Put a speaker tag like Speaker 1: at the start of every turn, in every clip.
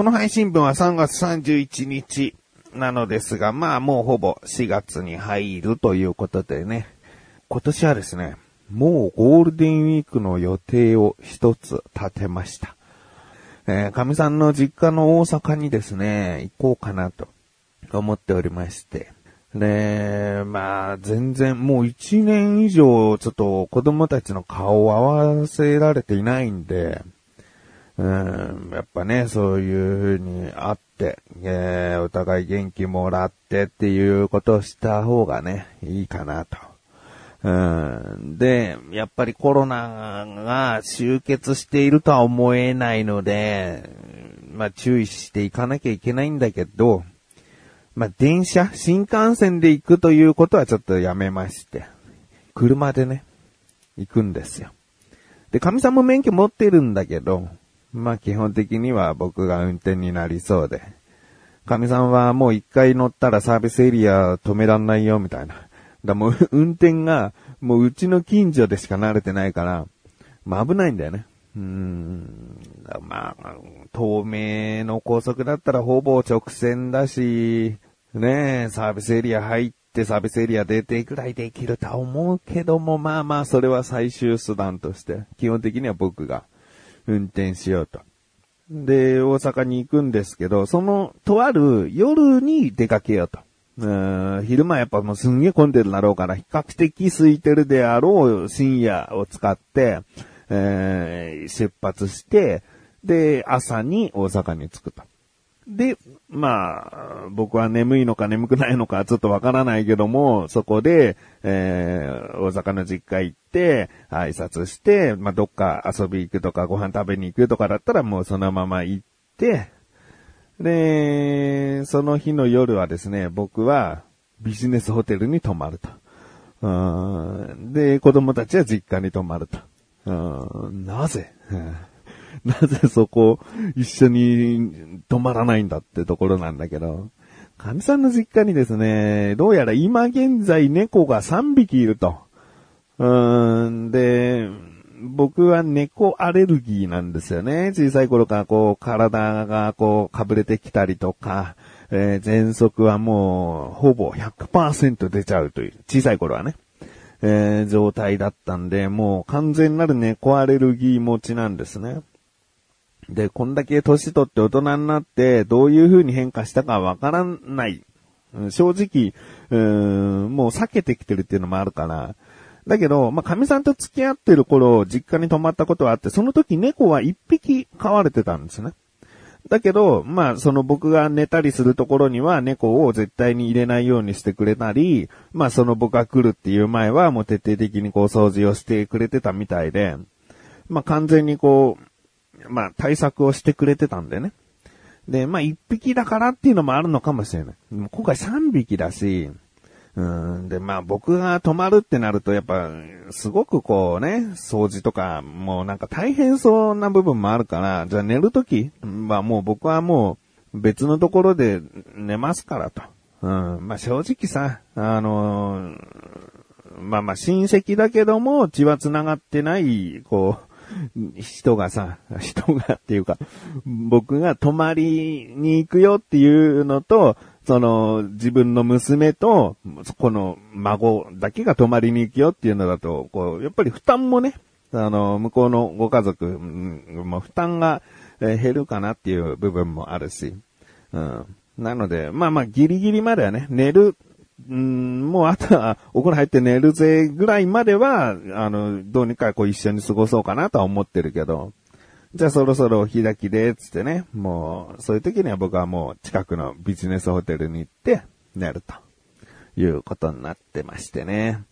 Speaker 1: この配信分は3月31日なのですが、まあもうほぼ4月に入るということでね、今年はですね、もうゴールデンウィークの予定を一つ立てました。えー、神さんの実家の大阪にですね、行こうかなと思っておりまして。で、まあ、全然もう一年以上ちょっと子供たちの顔を合わせられていないんで、うん、やっぱね、そういう風に会って、えー、お互い元気もらってっていうことをした方がね、いいかなと。うん、で、やっぱりコロナが終結しているとは思えないので、まあ注意していかなきゃいけないんだけど、まあ電車、新幹線で行くということはちょっとやめまして、車でね、行くんですよ。で、神さんも免許持ってるんだけど、まあ基本的には僕が運転になりそうで、神さんはもう一回乗ったらサービスエリア止めらんないよみたいな。だもう 運転がもううちの近所でしか慣れてないから、まあ危ないんだよね。うん。まあ、透明の高速だったらほぼ直線だし、ねえ、サービスエリア入ってサービスエリア出てくらいできるとは思うけども、まあまあそれは最終手段として、基本的には僕が運転しようと。で、大阪に行くんですけど、その、とある夜に出かけようと。うん昼間やっぱもうすんげえ混んでるだろうから、比較的空いてるであろう深夜を使って、えー、出発して、で、朝に大阪に着くと。で、まあ、僕は眠いのか眠くないのかちょっとわからないけども、そこで、えー、大阪の実家行って、挨拶して、まあ、どっか遊び行くとかご飯食べに行くとかだったらもうそのまま行って、で、その日の夜はですね、僕はビジネスホテルに泊まると。で、子供たちは実家に泊まると。なぜ？なぜそこ一緒に泊まらないんだってところなんだけど、神さんの実家にですね、どうやら今現在猫が3匹いると。うーん、で、僕は猫アレルギーなんですよね。小さい頃からこう体がこうかぶれてきたりとか、えー、喘息はもうほぼ100%出ちゃうという、小さい頃はね、えー、状態だったんで、もう完全なる猫アレルギー持ちなんですね。で、こんだけ年取って大人になって、どういう風に変化したかわからない。正直、うーん、もう避けてきてるっていうのもあるから。だけど、まあ、神さんと付き合ってる頃、実家に泊まったことはあって、その時猫は一匹飼われてたんですね。だけど、まあ、その僕が寝たりするところには猫を絶対に入れないようにしてくれたり、まあ、その僕が来るっていう前はもう徹底的にこう掃除をしてくれてたみたいで、まあ、完全にこう、まあ、対策をしてくれてたんでね。で、まあ、一匹だからっていうのもあるのかもしれない。今回三匹だし、うん、で、まあ僕が泊まるってなると、やっぱ、すごくこうね、掃除とか、もうなんか大変そうな部分もあるから、じゃあ寝るときはもう僕はもう別のところで寝ますからと。うん、まあ正直さ、あのー、まあまあ親戚だけども血は繋がってない、こう、人がさ、人がっていうか、僕が泊まりに行くよっていうのと、その、自分の娘と、この孫だけが泊まりに行くよっていうのだと、こう、やっぱり負担もね、あの、向こうのご家族、もう負担が減るかなっていう部分もあるし、うん。なので、まあまあギリギリまではね、寝るうん、もうあとは、お風呂入って寝るぜぐらいまでは、あの、どうにかこう一緒に過ごそうかなとは思ってるけど、じゃあそろそろお開きで、つってね、もう、そういう時には僕はもう近くのビジネスホテルに行って寝るということになってましてね。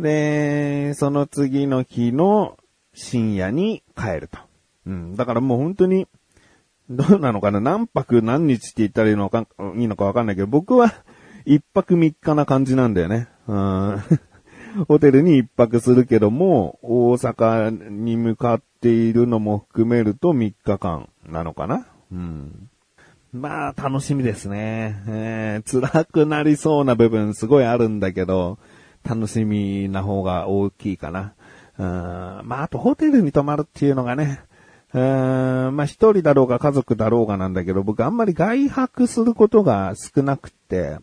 Speaker 1: で、その次の日の深夜に帰ると。うん、だからもう本当に、どうなのかな何泊何日って言ったらいいのか、いいのかわかんないけど、僕は一泊三日な感じなんだよね。うん。ホテルに一泊するけども、大阪に向かっているのも含めると3日間なのかなうん。まあ、楽しみですね。えー、辛くなりそうな部分すごいあるんだけど、楽しみな方が大きいかな。うんまあ、あとホテルに泊まるっていうのがね、うん、まあ一人だろうが家族だろうがなんだけど、僕あんまり外泊することが少なくて、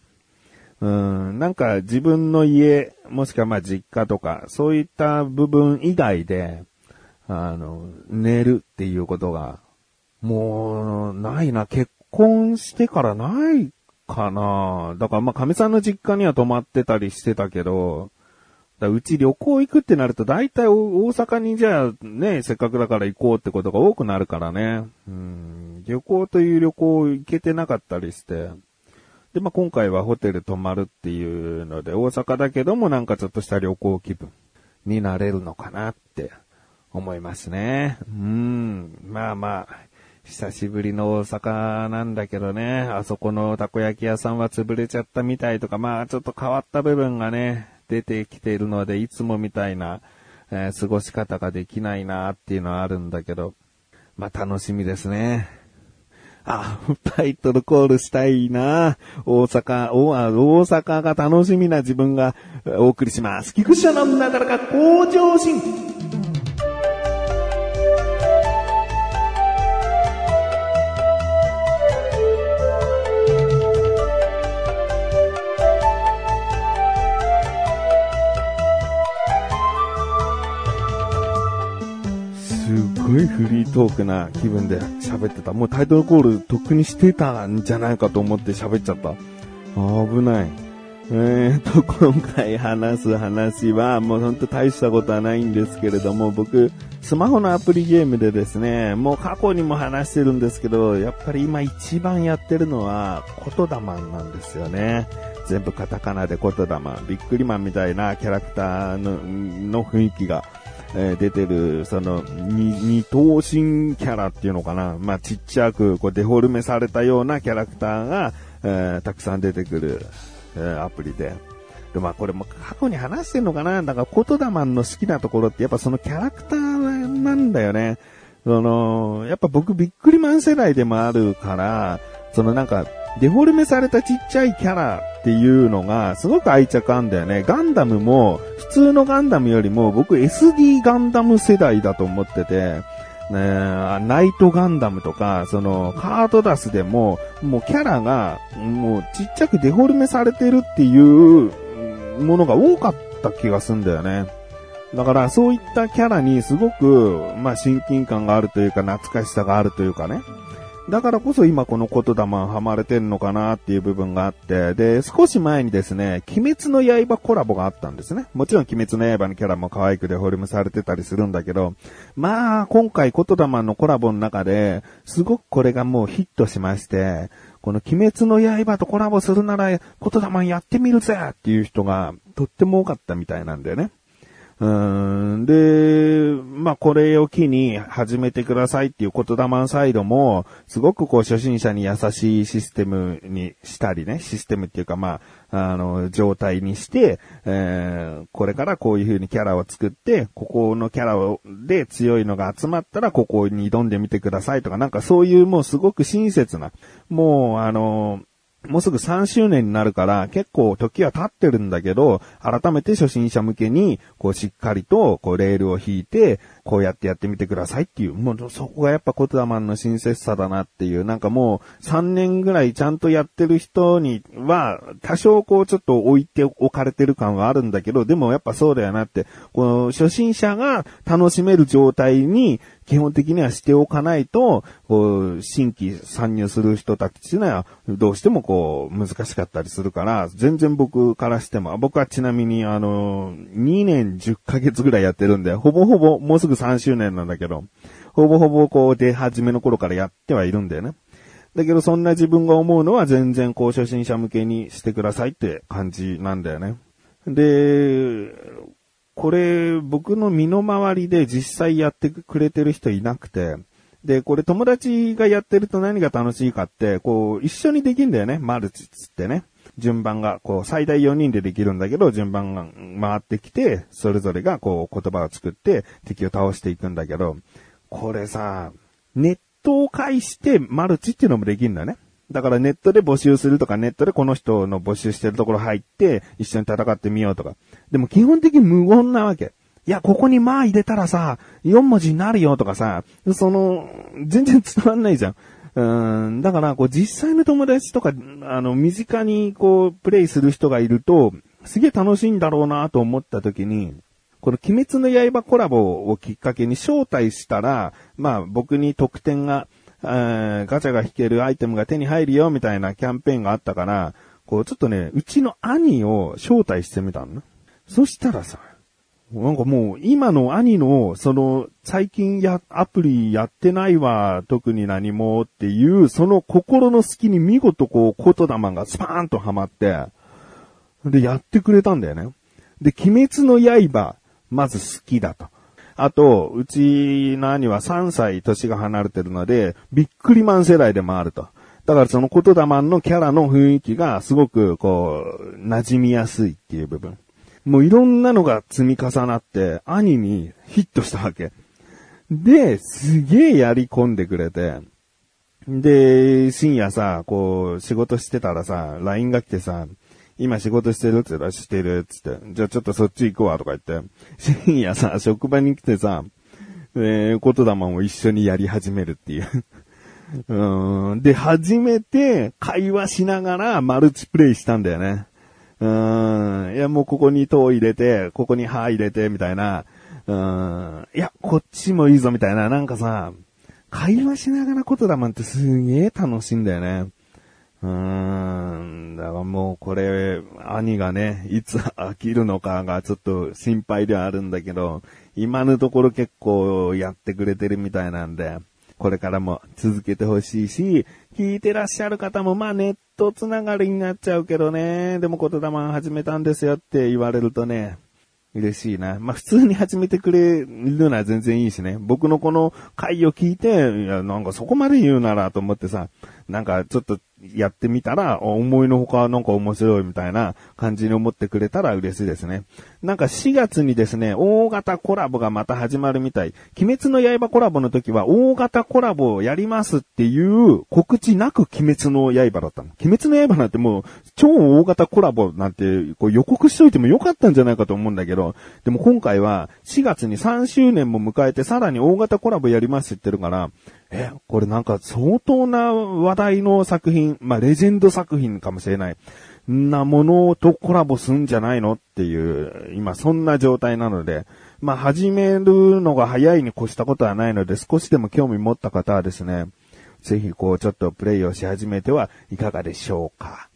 Speaker 1: うん、なんか自分の家、もしくはまあ実家とか、そういった部分以外で、あの、寝るっていうことが、もう、ないな、結婚してからないかな。だからまあ、神さんの実家には泊まってたりしてたけど、だうち旅行行くってなると大体大阪にじゃあね、せっかくだから行こうってことが多くなるからね。うん、旅行という旅行行けてなかったりして。で、まあ、今回はホテル泊まるっていうので、大阪だけどもなんかちょっとした旅行気分になれるのかなって思いますね。うん、まあまあ、久しぶりの大阪なんだけどね、あそこのたこ焼き屋さんは潰れちゃったみたいとか、まあちょっと変わった部分がね、出てきているので、いつもみたいな、えー、過ごし方ができないなっていうのはあるんだけど、まあ楽しみですね。あ、タイトルコールしたいな大阪、大阪が楽しみな自分がお送りします。菊池のなだらか向上心。すごいフリートークな気分で喋ってた。もうタイトルコールとっくにしてたんじゃないかと思って喋っちゃった。危ない。えーと、今回話す話は、もうほんと大したことはないんですけれども、僕、スマホのアプリゲームでですね、もう過去にも話してるんですけど、やっぱり今一番やってるのは、言霊なんですよね。全部カタカナで言霊。ビックリマンみたいなキャラクターのの雰囲気がえー、出てる、その、二、二頭身キャラっていうのかな。まあ、ちっちゃく、こう、デフォルメされたようなキャラクターが、えー、たくさん出てくる、えー、アプリで。で、まあ、これも過去に話してんのかなだから、コトダマンの好きなところって、やっぱそのキャラクターなんだよね。その、やっぱ僕、ビックリマン世代でもあるから、そのなんか、デフォルメされたちっちゃいキャラっていうのがすごく愛着あんだよね。ガンダムも普通のガンダムよりも僕 SD ガンダム世代だと思ってて、ね、ナイトガンダムとか、その、カートダスでも、もうキャラが、もうちっちゃくデフォルメされてるっていうものが多かった気がすんだよね。だからそういったキャラにすごく、まあ親近感があるというか懐かしさがあるというかね。だからこそ今この言霊はまれてんのかなっていう部分があって、で、少し前にですね、鬼滅の刃コラボがあったんですね。もちろん鬼滅の刃のキャラも可愛くデフォルメされてたりするんだけど、まあ、今回言霊のコラボの中で、すごくこれがもうヒットしまして、この鬼滅の刃とコラボするなら、言霊やってみるぜっていう人がとっても多かったみたいなんだよね。うん、で、まあ、これを機に始めてくださいっていう言霊サイドも、すごくこう初心者に優しいシステムにしたりね、システムっていうかまあ、あの、状態にして、えー、これからこういう風にキャラを作って、ここのキャラをで強いのが集まったらここに挑んでみてくださいとか、なんかそういうもうすごく親切な、もうあの、もうすぐ3周年になるから結構時は経ってるんだけど、改めて初心者向けに、こうしっかりと、こうレールを引いて、こうやってやってみてくださいっていう、もうそこがやっぱコトダマンの親切さだなっていう、なんかもう3年ぐらいちゃんとやってる人には、多少こうちょっと置いておかれてる感はあるんだけど、でもやっぱそうだよなって、この初心者が楽しめる状態に基本的にはしておかないと、こう、新規参入する人たちには、どうしてもこう、難しかったりするから、全然僕からしても、僕はちなみにあの、2年10ヶ月ぐらいやってるんで、ほぼほぼ、もうすぐ3周年なんだけど、ほぼほぼこう出始めの頃からやってはいるんだよね。だけどそんな自分が思うのは全然こう初心者向けにしてくださいって感じなんだよね。で、これ僕の身の回りで実際やってくれてる人いなくて、で、これ友達がやってると何が楽しいかって、こう一緒にできんだよね。マルチつってね。順番が、こう、最大4人でできるんだけど、順番が回ってきて、それぞれがこう、言葉を作って敵を倒していくんだけど、これさ、ネットを介してマルチっていうのもできるんだね。だからネットで募集するとか、ネットでこの人の募集してるところ入って、一緒に戦ってみようとか。でも基本的に無言なわけ。いや、ここにまあ入れたらさ、4文字になるよとかさ、その、全然伝わんないじゃん。うん、だから、こう、実際の友達とか、あの、身近に、こう、プレイする人がいると、すげえ楽しいんだろうなと思った時に、この鬼滅の刃コラボをきっかけに招待したら、まあ僕に特典が、ガチャが引けるアイテムが手に入るよみたいなキャンペーンがあったから、こうちょっとね、うちの兄を招待してみたのそしたらさ、なんかもう今の兄の、その最近や、アプリやってないわ、特に何もっていう、その心の隙に見事こう言霊がスパーンとはまって、で、やってくれたんだよね。で、鬼滅の刃、まず好きだと。あと、うちの兄は3歳年が離れてるので、ビックリマン世代でもあると。だからその言霊のキャラの雰囲気がすごくこう、馴染みやすいっていう部分。もういろんなのが積み重なって、兄にヒットしたわけ。で、すげえやり込んでくれて、で、深夜さ、こう、仕事してたらさ、LINE が来てさ、今仕事してるって言ったらしてるっつって、じゃあちょっとそっち行くわとか言って、深夜さ、職場に来てさ、えー、言霊を一緒にやり始めるっていううん。で、初めて会話しながらマルチプレイしたんだよね。うん。いや、もうここに塔入れて、ここに歯入れて、みたいな。うん。いや、こっちもいいぞ、みたいな。なんかさ、会話しながら言霊ってすげえ楽しいんだよね。うーん。だからもうこれ、兄がね、いつ飽きるのかがちょっと心配ではあるんだけど、今のところ結構やってくれてるみたいなんで、これからも続けてほしいし、聞いてらっしゃる方もまあネットつながりになっちゃうけどね、でも言霊始めたんですよって言われるとね、嬉しいな。まあ、普通に始めてくれるのは全然いいしね。僕のこの回を聞いて、いや、なんかそこまで言うならと思ってさ、なんかちょっとやってみたら、思いのほかなんか面白いみたいな感じに思ってくれたら嬉しいですね。なんか4月にですね、大型コラボがまた始まるみたい。鬼滅の刃コラボの時は大型コラボをやりますっていう告知なく鬼滅の刃だったの。鬼滅の刃なんてもう超大型コラボなんてこう予告しといてもよかったんじゃないかと思うんだけど、でも今回は4月に3周年も迎えてさらに大型コラボやりますって言ってるから、え、これなんか相当な話題の作品、まあレジェンド作品かもしれない。なものとコラボすんじゃないのっていう、今そんな状態なので、まあ始めるのが早いに越したことはないので、少しでも興味持った方はですね、ぜひこうちょっとプレイをし始めてはいかがでしょうか。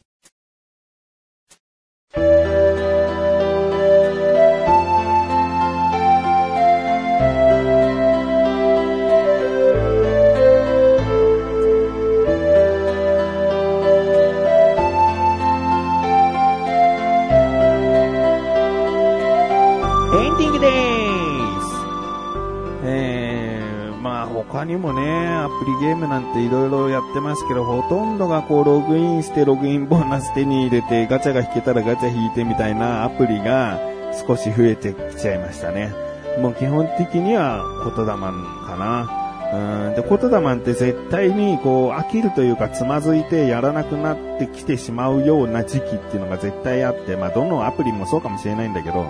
Speaker 1: ゲームなんて色々やってますけど、ほとんどがこうログインしてログインボーナス手に入れてガチャが引けたらガチャ引いてみたいなアプリが少し増えてきちゃいましたね。もう基本的には言霊かな。うんで、言霊って絶対にこう飽きるというかつまずいてやらなくなってきてしまうような時期っていうのが絶対あって、まあどのアプリもそうかもしれないんだけど、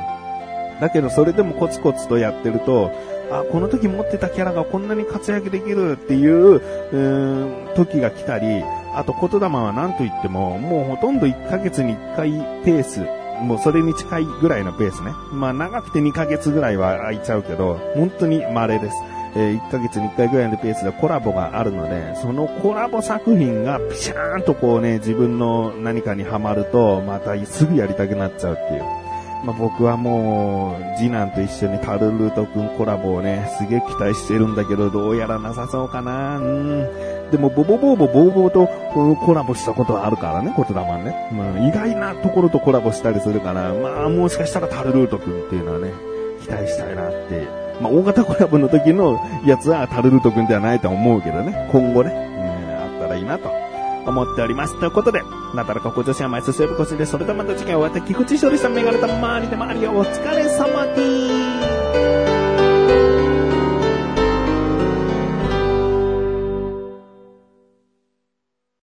Speaker 1: だけどそれでもコツコツとやってると、あ、この時持ってたキャラがこんなに活躍できるっていう、うーん、時が来たり、あと言霊は何と言っても、もうほとんど1ヶ月に1回ペース、もうそれに近いぐらいのペースね。まあ長くて2ヶ月ぐらいは空いちゃうけど、本当に稀です。えー、1ヶ月に1回ぐらいのペースでコラボがあるので、そのコラボ作品がピシャーンとこうね、自分の何かにはまると、またすぐやりたくなっちゃうっていう。まあ、僕はもう、次男と一緒にタルルートくんコラボをね、すげえ期待してるんだけど、どうやらなさそうかな。うん。でも、ボボボーボボーボーとコラボしたことはあるからね、コトラマンね。まあ、意外なところとコラボしたりするから、まあ、もしかしたらタルルートくんっていうのはね、期待したいなって。まあ、大型コラボの時のやつはタルルートくんではないと思うけどね、今後ね、ねあったらいいなと。思っております。ということで、なだらかご女子は毎週セーブコシで、それではまた次回お会いでき、菊池勝利さん、メガネた周りで周りよお疲れ様です。